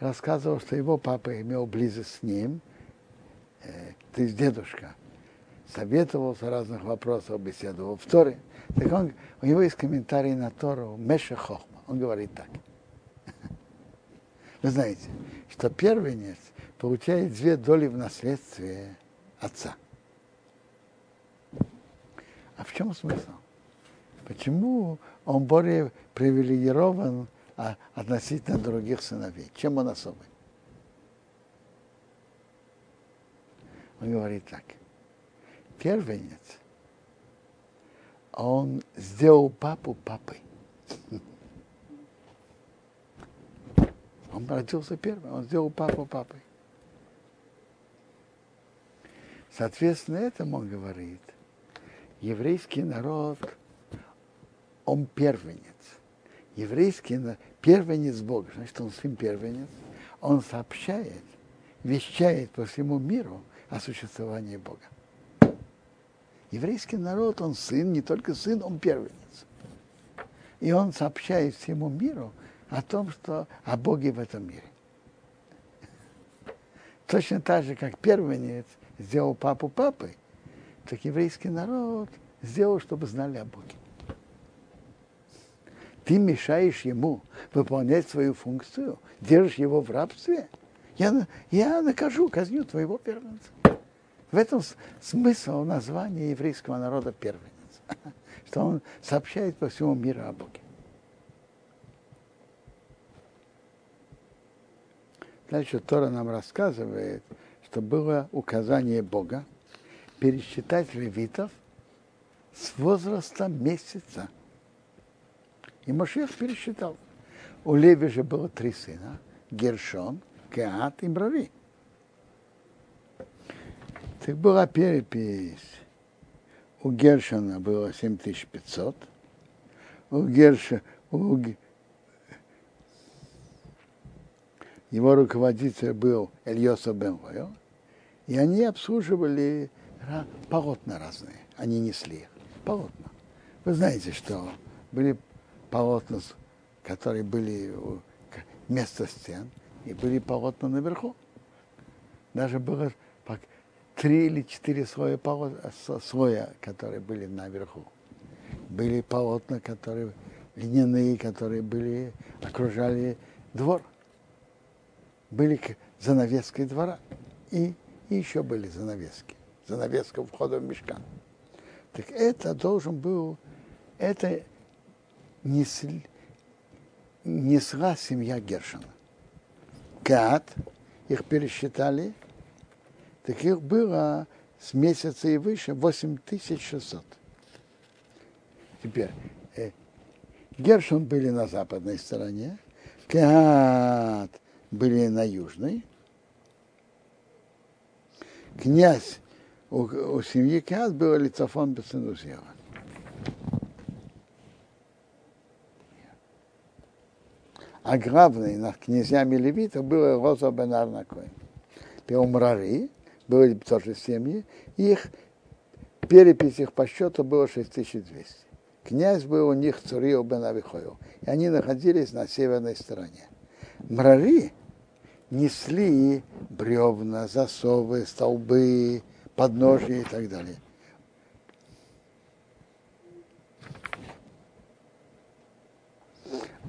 рассказывал, что его папа имел близость с ним, э, то есть дедушка, советовался разных вопросов, беседовал в Торе. Так он, у него есть комментарий на Тору Меша Хохма. Он говорит так. Вы знаете, что первенец получает две доли в наследстве отца. А в чем смысл? Почему он более привилегирован а, относительно других сыновей? Чем он особый? Он говорит так. Первенец, он сделал папу папой. Он родился первым, он сделал папу папой. Соответственно, этому он говорит, еврейский народ, он первенец. Еврейский первенец Бога, значит, он сын первенец, он сообщает, вещает по всему миру о существовании Бога. Еврейский народ, он сын, не только сын, он первенец. И он сообщает всему миру о том, что о Боге в этом мире. Точно так же, как первенец сделал папу папой, так еврейский народ сделал, чтобы знали о Боге. Ты мешаешь ему выполнять свою функцию, держишь его в рабстве, я, я накажу, казню твоего первенца. В этом смысл названия еврейского народа первенец, что он сообщает по всему миру о Боге. Дальше Тора нам рассказывает, что было указание Бога пересчитать левитов с возраста месяца. И Машех пересчитал. У Леви же было три сына. Гершон, Кеат и Брави. Так была перепись. У Гершона было 7500. У Герша, у, его руководитель был Ильоса Бенвойл, и они обслуживали полотна разные, они несли их, полотна. Вы знаете, что были полотна, которые были вместо стен, и были полотна наверху. Даже было три или четыре слоя, полотна, слоя, которые были наверху. Были полотна, которые льняные, которые были, окружали двор были занавеской двора. И, и еще были занавески. Занавеска входа в мешкан. Так это должен был, это несли, несла семья Гершина. Гад, их пересчитали, так их было с месяца и выше 8600. Теперь, э, Гершин были на западной стороне, Гад были на южной. Князь у, у семьи Каз был Лицофон Бесенузьева. А главный над князьями Левита был Роза бен Арнакой. Умрали, были тоже семьи, их перепись их по счету было 6200. Князь был у них Цурио бен Авихоил, и они находились на северной стороне. Мрари несли бревна, засовы, столбы, подножия и так далее.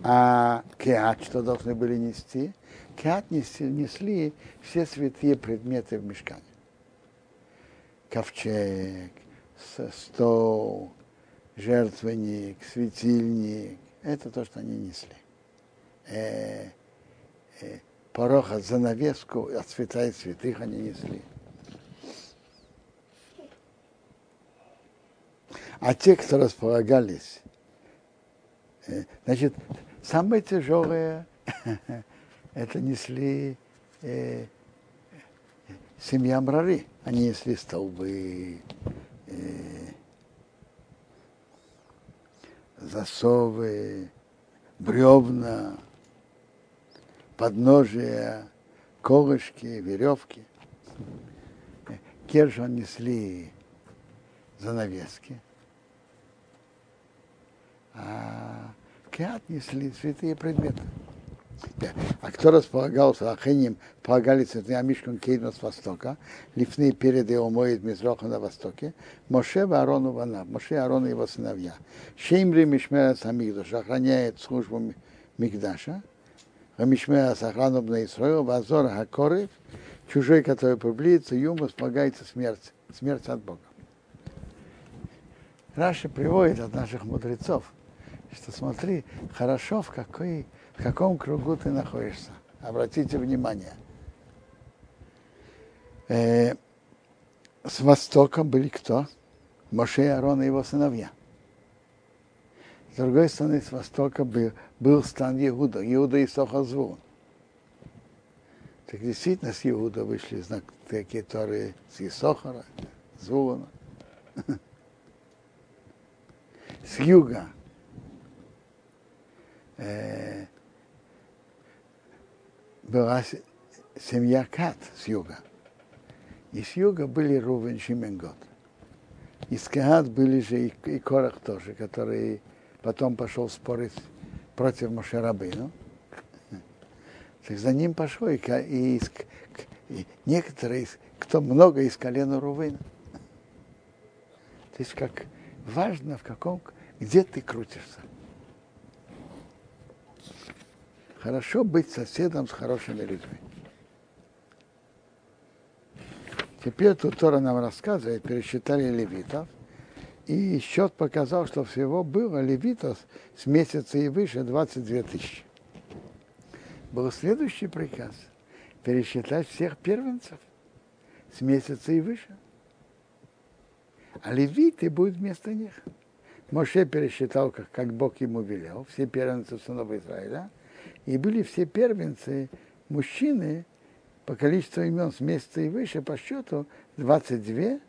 А кеат что должны были нести? Кеат несли, все святые предметы в мешкане. Ковчег, стол, жертвенник, светильник. Это то, что они несли. Э, э, пороха, занавеску от святая святых они несли. А те, кто располагались, э, значит, самые тяжелые это несли э, семья Мрари. Они несли столбы, э, засовы, бревна, подножия, колышки, веревки. Кержан несли занавески, а Кеат несли святые предметы. А кто располагался Ахенем, полагали цветные Амишкан Кейну с востока, лифны перед его моет Мизроха на востоке, Моше Аарону Вана, Моше Аарон и его сыновья. Шеймри Мишмера Самигдуш охраняет службу Мигдаша, Рамишмея Сахану Бна Исраил, Вазор Хакорев, чужой, который приблизится, ему спогается смерть, смерть от Бога. Раша приводит от наших мудрецов, что смотри, хорошо, в, какой, в каком кругу ты находишься. Обратите внимание. Э, с востока были кто? Моше и Аарон и его сыновья. С другой стороны, с востока был, был стан Иуда, Иуда и Сохозвун. Так действительно с Иуда вышли знак, такие Торы с Исохара, Звуна. С юга э, была семья Кат с юга. И с юга были Рувен Шименгот. Из Каат были же и, и Корах тоже, который потом пошел спорить против Мошерабейну. Так за ним пошел и, и, и некоторые, кто много из колена Рувена. То есть как важно в каком, где ты крутишься. Хорошо быть соседом с хорошими людьми. Теперь тут Тора нам рассказывает, пересчитали левитов, и счет показал, что всего было левитов с месяца и выше 22 тысячи. Был следующий приказ – пересчитать всех первенцев с месяца и выше. А левиты будут вместо них. Моше пересчитал, как, как Бог ему велел, все первенцы сынов Израиля, и были все первенцы мужчины по количеству имен с месяца и выше по счету 22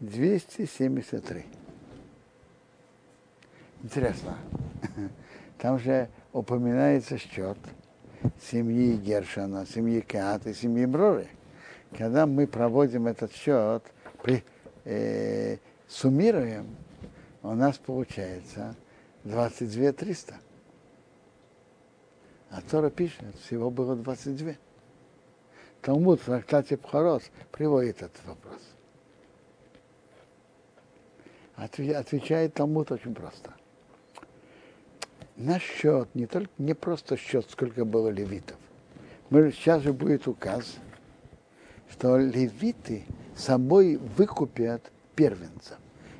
273. Интересно. Там же упоминается счет семьи Гершана, семьи Кеата и семьи Мроры. Когда мы проводим этот счет, при, э, суммируем, у нас получается 22 300. А Тора пишет, всего было 22. Талмуд в трактате Пхарос приводит этот вопрос. Отвечает Талмуд очень просто. Наш счет не, только, не просто счет, сколько было левитов. Мы, сейчас же будет указ, что левиты собой выкупят первенцев.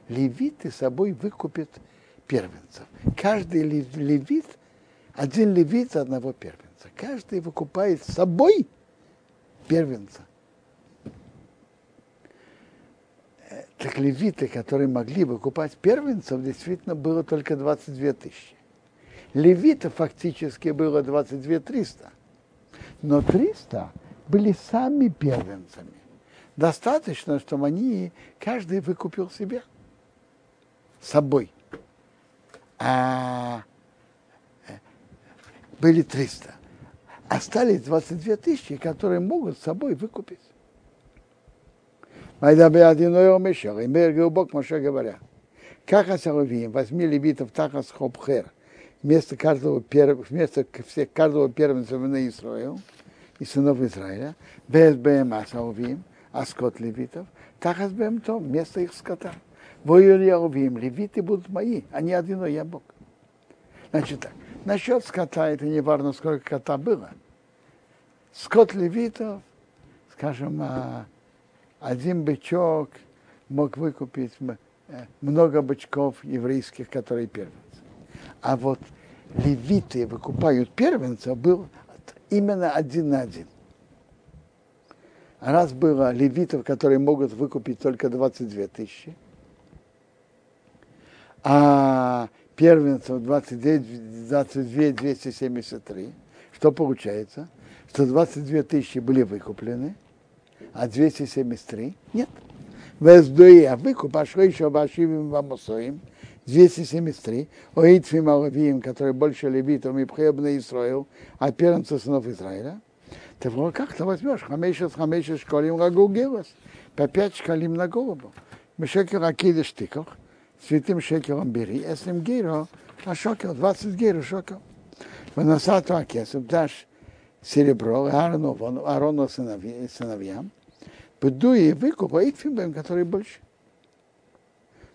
Левиты собой выкупят первенцев. Каждый левит, один левит одного первенца. Каждый выкупает собой первенца. Так левиты, которые могли выкупать первенцев, действительно было только 22 тысячи. Левитов фактически было 22 300. Но 300 были сами первенцами. Достаточно, чтобы они, каждый выкупил себя собой. А э, были 300. Остались 22 тысячи, которые могут с собой выкупить. И Бог Моше говоря. Как Асаловим, возьми левитов Тахас Хопхер, вместо каждого, вместо всех, каждого первенца на Исраил и сынов Израиля, без БМ Асаловим, а скот левитов, Тахас БМ то, вместо их скота. Воюр Яовим, левиты будут мои, а не один, я Бог. Значит так, насчет скота, это не важно, сколько кота было. Скот левитов, скажем, а, один бычок мог выкупить э, много бычков еврейских, которые первенцы. А вот левиты выкупают первенца, был именно один на один. Раз было левитов, которые могут выкупить только 22 тысячи, а первенцев 22, 22 273, что получается? Что 22 тысячи были выкуплены, а 273 нет. Вездуи, а выкуп, а что еще Башивим Вамосоим, 273, Оитфим Алавиим, который больше левитов, и Пхебна Исраил, а первенца сынов Израиля. Ты как ты возьмешь? Хамейшес, хамейшес, школим гагугилос. По пять шкалим на голову. Мешекер акиды штиках, святым шекером бери, эслим гейро, а шокер, 20 гейро шокер. Выносату акесов, дашь серебро Аарону, Аарону сыновьям, Бедуи выкуп, а Итфибем, который больше.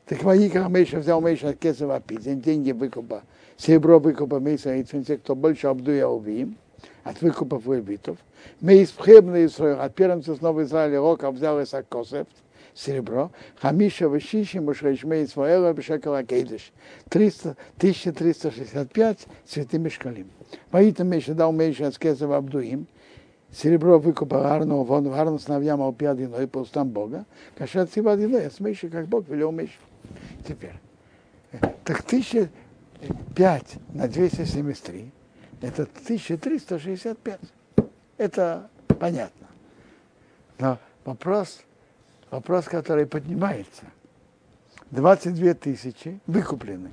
Так Ваикра Мейша взял Мейша Кесов Апизин, деньги выкупа, серебро выкупа Мейса Итфин, те, кто больше обдуя убиим, от выкупов левитов. Мейс Пхебный Исраил, от первенца снова Израиля Рока взял Исаак Косефт, серебро, Хамиша Вишиши Мушрейшмей Исмаэла Бешекала Кейдыш, 1365 святыми шкалим. Поэтому Меша дал Меша Аскезов Абдуим, серебро выкупа Арну, вон в Арну сновьям алпиадино и по устам Бога, кашер цива одино, я смейши, как Бог велел меч. Теперь, так тысяча пять на 273, это 1365. Это понятно. Но вопрос, вопрос, который поднимается. 22 тысячи выкуплены,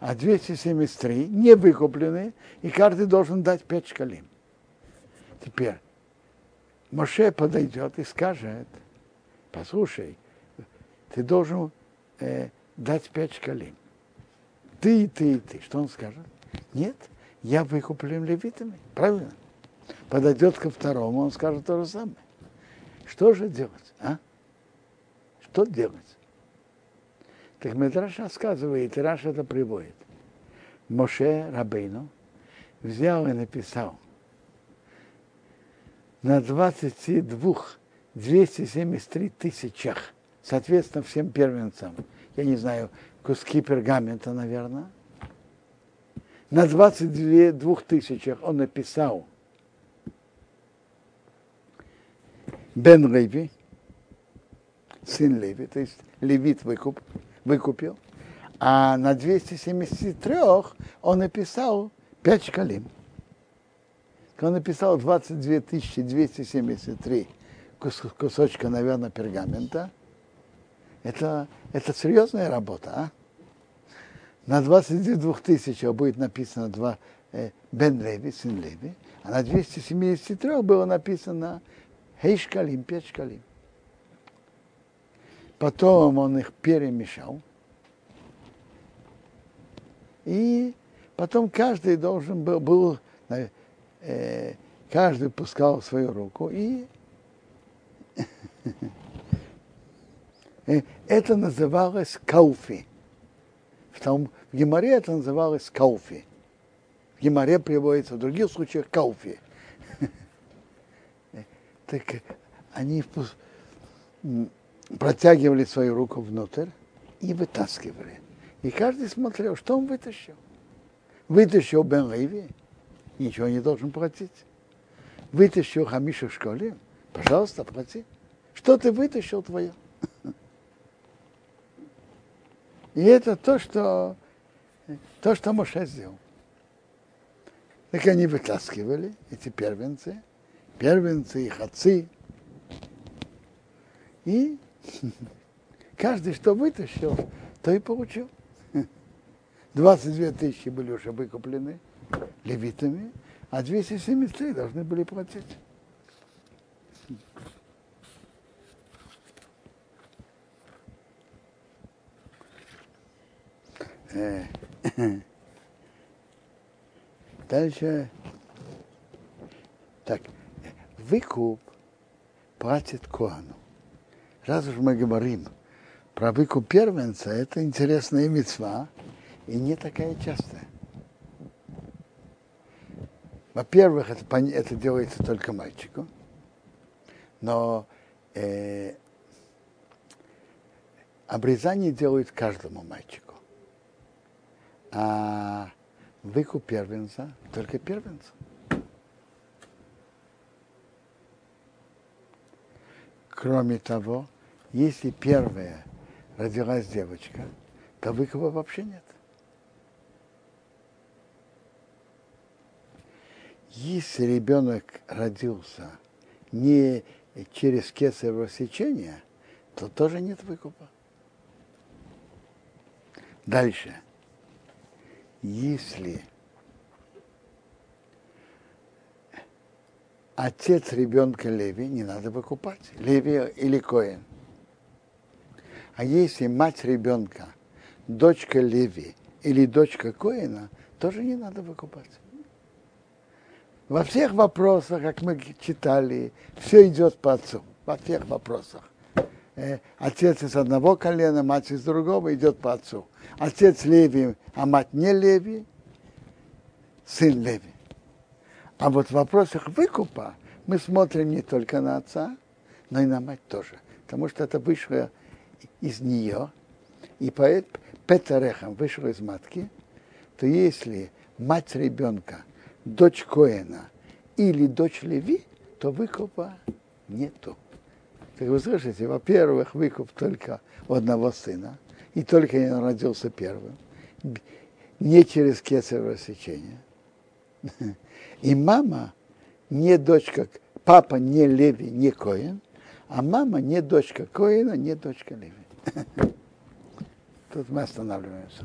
а 273 не выкуплены, и каждый должен дать 5 шкалим. Теперь Моше подойдет и скажет, послушай, ты должен э, дать 5 шкалим. Ты, ты, ты. Что он скажет? Нет, я выкуплен левитами. Правильно? Подойдет ко второму, он скажет то же самое. Что же делать? А? Что делать? Так Медраш рассказывает, и Раш это приводит. Моше Рабейну взял и написал на 22 273 тысячах, соответственно, всем первенцам. Я не знаю, куски пергамента, наверное. На 22 тысячах он написал Бен Леви, сын Леви, то есть левит выкуп, выкупил, а на 273 он написал 5 шкалим. Он написал 22 273 кусочка, наверное, пергамента. Это, это серьезная работа, а? На 22 тысячах будет написано два, э, Бен Леви, сын Леви, а на 273 было написано Хей шкалим, пять шкалим. Потом он их перемешал. И потом каждый должен был, был э, каждый пускал свою руку и это называлось кауфи. В, том, в Геморе это называлось кауфи. В Геморе приводится в других случаях кауфи так они протягивали свою руку внутрь и вытаскивали. И каждый смотрел, что он вытащил. Вытащил Бен Леви, ничего не должен платить. Вытащил Хамиша в школе, пожалуйста, плати. Что ты вытащил твое? И это то, что, то, что Моше сделал. Так они вытаскивали, эти первенцы, первенцы, их отцы. И каждый, что вытащил, то и получил. 22 тысячи были уже выкуплены левитами, а 273 должны были платить. Э, дальше. Так, выкуп платит Коану. Раз уж мы говорим про выкуп первенца, это интересная мецва и не такая частая. Во-первых, это, это делается только мальчику, но э, обрезание делают каждому мальчику, а выкуп первенца только первенцу. Кроме того, если первая родилась девочка, то выкупа вообще нет. Если ребенок родился не через кесарево сечение, то тоже нет выкупа. Дальше. Если отец ребенка Леви не надо выкупать. Леви или Коин. А если мать ребенка, дочка Леви или дочка Коина, тоже не надо выкупать. Во всех вопросах, как мы читали, все идет по отцу. Во всех вопросах. Э, отец из одного колена, мать из другого идет по отцу. Отец Леви, а мать не Леви, сын Леви. А вот в вопросах выкупа мы смотрим не только на отца, но и на мать тоже. Потому что это вышло из нее, и поэт Петерехам вышел из матки, то если мать ребенка, дочь Коэна или дочь Леви, то выкупа нету. Так вы слышите, во-первых, выкуп только у одного сына, и только он родился первым, не через кесарево сечение. И мама не дочка, папа не Леви, не Коин, а мама не дочка Коина, не дочка Леви. Тут мы останавливаемся.